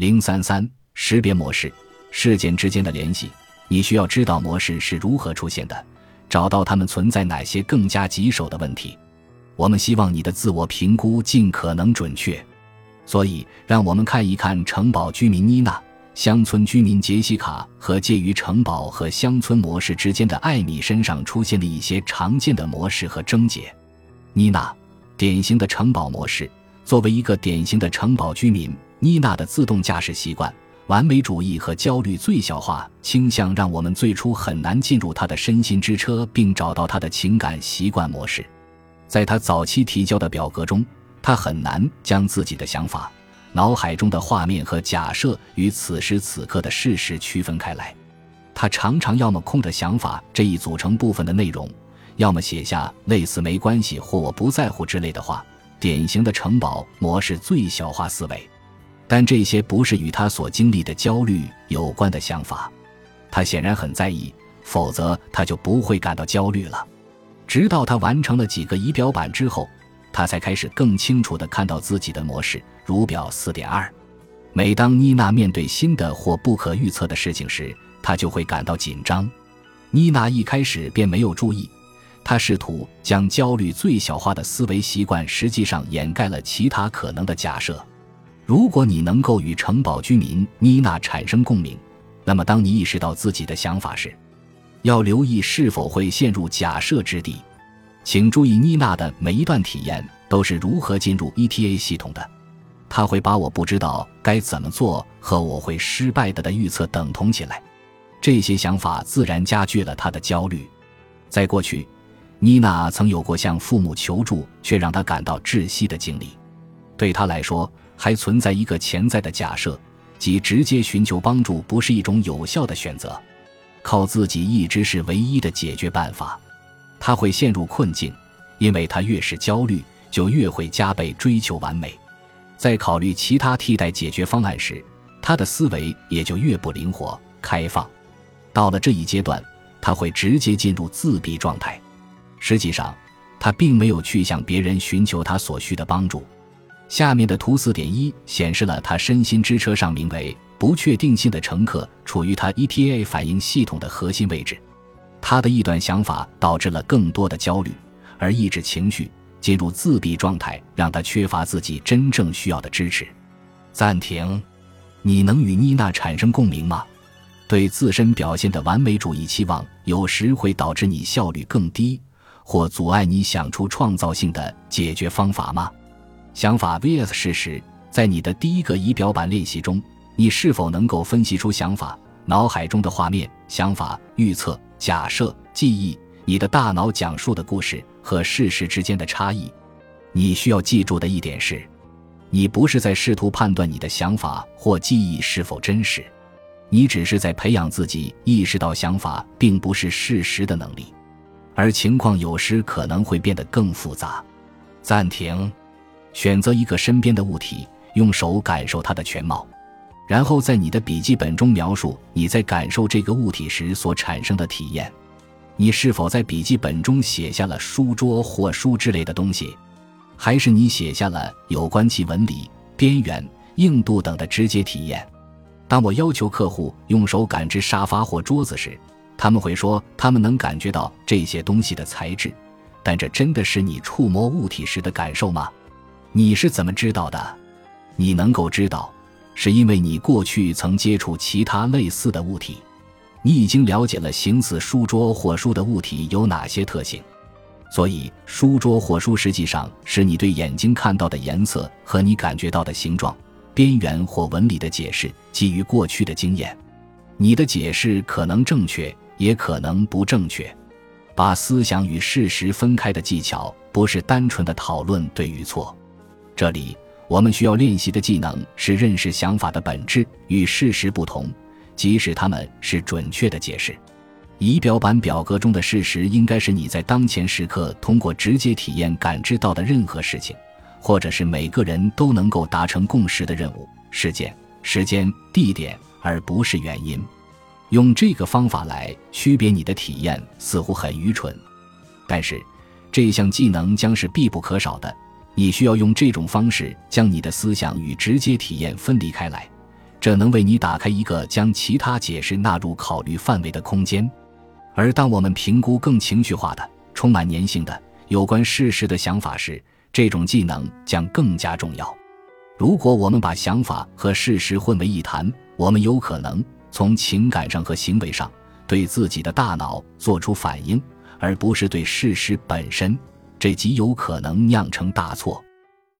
零三三识别模式，事件之间的联系。你需要知道模式是如何出现的，找到它们存在哪些更加棘手的问题。我们希望你的自我评估尽可能准确，所以让我们看一看城堡居民妮娜、乡村居民杰西卡和介于城堡和乡村模式之间的艾米身上出现的一些常见的模式和症结。妮娜，典型的城堡模式。作为一个典型的城堡居民，妮娜的自动驾驶习惯。完美主义和焦虑最小化倾向让我们最初很难进入他的身心之车，并找到他的情感习惯模式。在他早期提交的表格中，他很难将自己的想法、脑海中的画面和假设与此时此刻的事实区分开来。他常常要么空着想法这一组成部分的内容，要么写下类似“没关系”或“我不在乎”之类的话。典型的城堡模式最小化思维。但这些不是与他所经历的焦虑有关的想法，他显然很在意，否则他就不会感到焦虑了。直到他完成了几个仪表板之后，他才开始更清楚地看到自己的模式。如表四点二，每当妮娜面对新的或不可预测的事情时，她就会感到紧张。妮娜一开始便没有注意，她试图将焦虑最小化的思维习惯，实际上掩盖了其他可能的假设。如果你能够与城堡居民妮娜产生共鸣，那么当你意识到自己的想法时，要留意是否会陷入假设之地。请注意，妮娜的每一段体验都是如何进入 ETA 系统的。他会把我不知道该怎么做和我会失败的的预测等同起来，这些想法自然加剧了他的焦虑。在过去，妮娜曾有过向父母求助却让他感到窒息的经历，对他来说。还存在一个潜在的假设，即直接寻求帮助不是一种有效的选择，靠自己一直是唯一的解决办法。他会陷入困境，因为他越是焦虑，就越会加倍追求完美。在考虑其他替代解决方案时，他的思维也就越不灵活、开放。到了这一阶段，他会直接进入自闭状态。实际上，他并没有去向别人寻求他所需的帮助。下面的图四点一显示了他身心之车上名为“不确定性”的乘客处于他 ETA 反应系统的核心位置。他的一段想法导致了更多的焦虑，而抑制情绪、进入自闭状态让他缺乏自己真正需要的支持。暂停，你能与妮娜产生共鸣吗？对自身表现的完美主义期望有时会导致你效率更低，或阻碍你想出创造性的解决方法吗？想法 vs 事实，在你的第一个仪表板练习中，你是否能够分析出想法、脑海中的画面、想法、预测、假设、记忆、你的大脑讲述的故事和事实之间的差异？你需要记住的一点是，你不是在试图判断你的想法或记忆是否真实，你只是在培养自己意识到想法并不是事实的能力，而情况有时可能会变得更复杂。暂停。选择一个身边的物体，用手感受它的全貌，然后在你的笔记本中描述你在感受这个物体时所产生的体验。你是否在笔记本中写下了书桌或书之类的东西，还是你写下了有关其纹理、边缘、硬度等的直接体验？当我要求客户用手感知沙发或桌子时，他们会说他们能感觉到这些东西的材质，但这真的是你触摸物体时的感受吗？你是怎么知道的？你能够知道，是因为你过去曾接触其他类似的物体，你已经了解了形似书桌或书的物体有哪些特性。所以，书桌或书实际上是你对眼睛看到的颜色和你感觉到的形状、边缘或纹理的解释，基于过去的经验。你的解释可能正确，也可能不正确。把思想与事实分开的技巧，不是单纯的讨论对与错。这里，我们需要练习的技能是认识想法的本质与事实不同，即使它们是准确的解释。仪表板表格中的事实应该是你在当前时刻通过直接体验感知到的任何事情，或者是每个人都能够达成共识的任务、事件、时间、地点，而不是原因。用这个方法来区别你的体验似乎很愚蠢，但是这项技能将是必不可少的。你需要用这种方式将你的思想与直接体验分离开来，这能为你打开一个将其他解释纳入考虑范围的空间。而当我们评估更情绪化的、充满粘性的有关事实的想法时，这种技能将更加重要。如果我们把想法和事实混为一谈，我们有可能从情感上和行为上对自己的大脑做出反应，而不是对事实本身。这极有可能酿成大错。